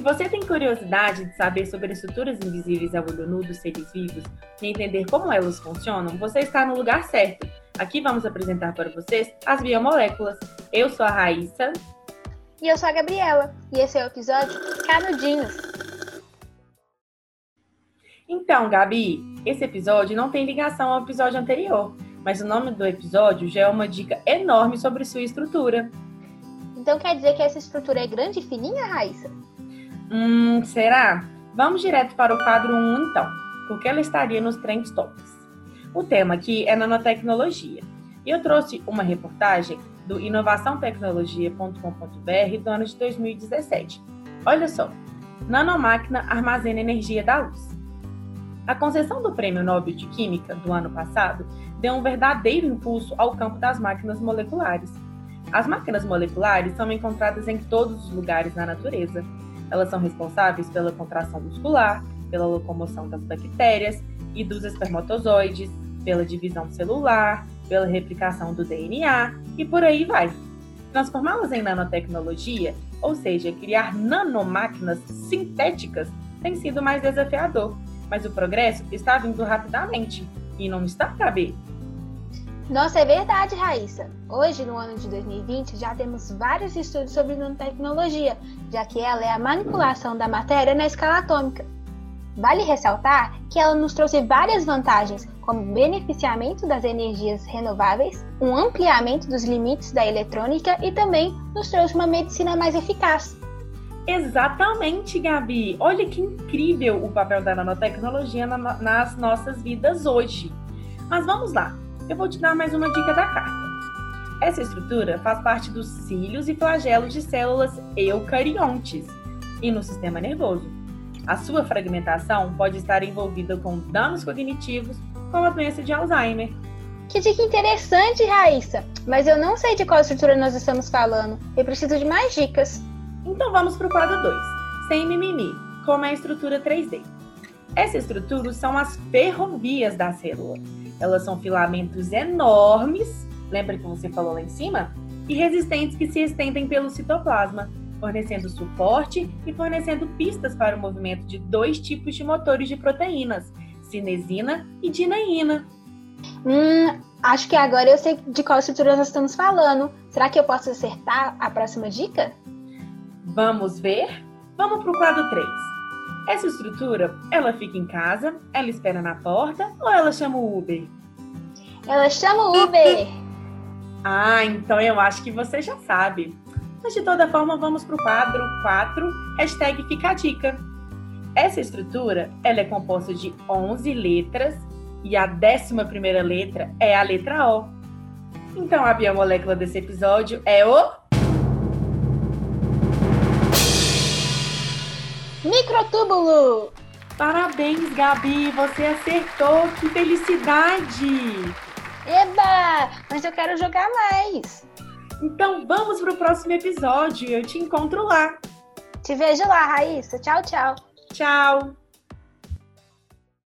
você tem curiosidade de saber sobre estruturas invisíveis ao olho nu dos seres vivos e entender como elas funcionam, você está no lugar certo. Aqui vamos apresentar para vocês as biomoléculas. Eu sou a Raíssa. E eu sou a Gabriela. E esse é o episódio Canudinhos. Então, Gabi, esse episódio não tem ligação ao episódio anterior, mas o nome do episódio já é uma dica enorme sobre sua estrutura. Então quer dizer que essa estrutura é grande e fininha, Raíssa? Hum, será? Vamos direto para o quadro 1, então, porque ela estaria nos Trend Topics. O tema aqui é nanotecnologia. E eu trouxe uma reportagem do inovaçãotecnologia.com.br do ano de 2017. Olha só, nanomáquina armazena energia da luz. A concessão do Prêmio Nobel de Química do ano passado deu um verdadeiro impulso ao campo das máquinas moleculares. As máquinas moleculares são encontradas em todos os lugares na natureza, elas são responsáveis pela contração muscular, pela locomoção das bactérias e dos espermatozoides, pela divisão celular, pela replicação do DNA e por aí vai. Transformá-las em nanotecnologia, ou seja, criar nanomáquinas sintéticas, tem sido mais desafiador, mas o progresso está vindo rapidamente e não está a caber. Nossa, é verdade, Raíssa. Hoje, no ano de 2020, já temos vários estudos sobre nanotecnologia, já que ela é a manipulação da matéria na escala atômica. Vale ressaltar que ela nos trouxe várias vantagens, como beneficiamento das energias renováveis, um ampliamento dos limites da eletrônica e também nos trouxe uma medicina mais eficaz. Exatamente, Gabi! Olha que incrível o papel da nanotecnologia nas nossas vidas hoje. Mas vamos lá! Eu vou te dar mais uma dica da carta. Essa estrutura faz parte dos cílios e flagelos de células eucariontes e no sistema nervoso. A sua fragmentação pode estar envolvida com danos cognitivos, como a doença de Alzheimer. Que dica interessante, Raíssa! Mas eu não sei de qual estrutura nós estamos falando. Eu preciso de mais dicas. Então vamos para o quadro 2, sem mimimi, como é a estrutura 3D. Essa estrutura são as ferrovias da célula elas são filamentos enormes, lembra que você falou lá em cima? E resistentes que se estendem pelo citoplasma, fornecendo suporte e fornecendo pistas para o movimento de dois tipos de motores de proteínas, cinesina e dinaína. Hum, acho que agora eu sei de qual estrutura nós estamos falando. Será que eu posso acertar a próxima dica? Vamos ver? Vamos para o quadro 3. Essa estrutura, ela fica em casa, ela espera na porta ou ela chama o Uber? Ela chama o Uber. ah, então eu acho que você já sabe. Mas de toda forma, vamos para o quadro 4, hashtag fica a dica. Essa estrutura, ela é composta de 11 letras e a 11 primeira letra é a letra O. Então a biomolécula desse episódio é o Microtúbulo! Parabéns, Gabi! Você acertou! Que felicidade! Eba! Mas eu quero jogar mais! Então vamos pro próximo episódio. Eu te encontro lá. Te vejo lá, Raíssa. Tchau, tchau. Tchau.